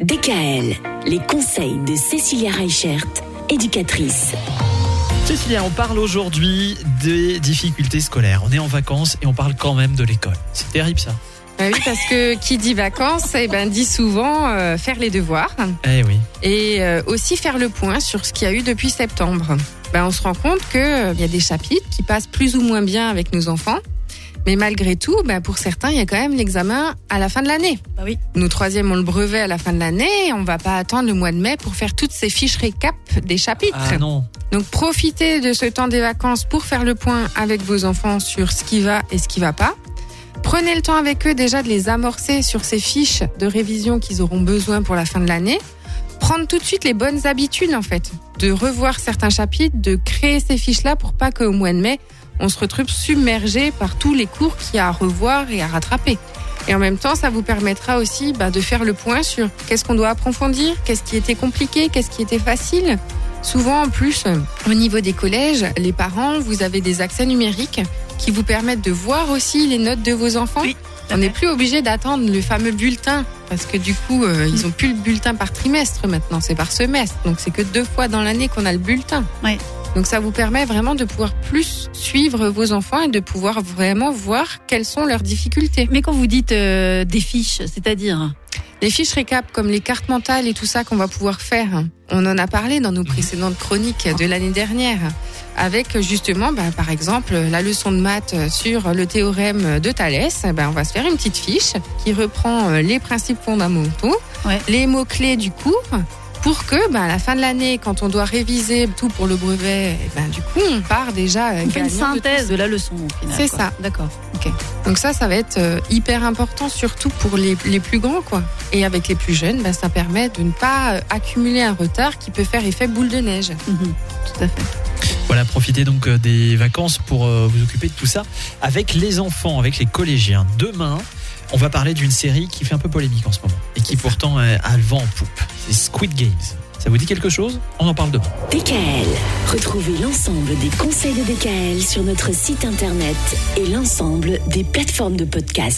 DKL, les conseils de Cécilia Reichert, éducatrice. Cécilia, on parle aujourd'hui des difficultés scolaires. On est en vacances et on parle quand même de l'école. C'est terrible ça. Bah oui, parce que qui dit vacances, eh ben, dit souvent euh, faire les devoirs Eh oui. et euh, aussi faire le point sur ce qu'il y a eu depuis septembre. Ben, on se rend compte qu'il y a des chapitres qui passent plus ou moins bien avec nos enfants. Mais malgré tout, ben, pour certains, il y a quand même l'examen à la fin de l'année. Bah oui. Nous, troisième, ont le brevet à la fin de l'année. On va pas attendre le mois de mai pour faire toutes ces fiches récap des chapitres. Ah non. Donc profitez de ce temps des vacances pour faire le point avec vos enfants sur ce qui va et ce qui va pas. Prenez le temps avec eux déjà de les amorcer sur ces fiches de révision qu'ils auront besoin pour la fin de l'année. Prendre tout de suite les bonnes habitudes en fait, de revoir certains chapitres, de créer ces fiches-là pour pas qu'au mois de mai, on se retrouve submergé par tous les cours qu'il y a à revoir et à rattraper. Et en même temps, ça vous permettra aussi bah, de faire le point sur qu'est-ce qu'on doit approfondir, qu'est-ce qui était compliqué, qu'est-ce qui était facile. Souvent, en plus, euh, au niveau des collèges, les parents, vous avez des accès numériques qui vous permettent de voir aussi les notes de vos enfants. Oui, On n'est plus obligé d'attendre le fameux bulletin parce que du coup, euh, ils ont plus le bulletin par trimestre maintenant, c'est par semestre. Donc c'est que deux fois dans l'année qu'on a le bulletin. Donc ça vous permet vraiment de pouvoir plus suivre vos enfants et de pouvoir vraiment voir quelles sont leurs difficultés. Mais quand vous dites euh, des fiches, c'est-à-dire Les fiches récap comme les cartes mentales et tout ça qu'on va pouvoir faire, on en a parlé dans nos précédentes chroniques de l'année dernière avec justement bah, par exemple la leçon de maths sur le théorème de Thalès, bah, on va se faire une petite fiche qui reprend euh, les principes fondamentaux, Ouais. les mots-clés du cours pour que bah, à la fin de l'année, quand on doit réviser tout pour le brevet, eh ben, du coup on part déjà euh, on fait une de synthèse de la leçon au final. C'est ça. D'accord. Ok. donc ça, ça va être euh, hyper important, surtout pour les, les plus grands, quoi. Et avec les plus jeunes, bah, ça permet de ne pas euh, accumuler un retard qui peut faire effet boule de neige. Mhm. Tout à fait. Voilà, profitez donc des vacances pour vous occuper de tout ça avec les enfants, avec les collégiens. Demain, on va parler d'une série qui fait un peu polémique en ce moment et qui pourtant euh, a le vent en poupe. C'est Squid Games. Ça vous dit quelque chose? On en parle demain. DKL, retrouvez l'ensemble des conseils de DKL sur notre site internet et l'ensemble des plateformes de podcast.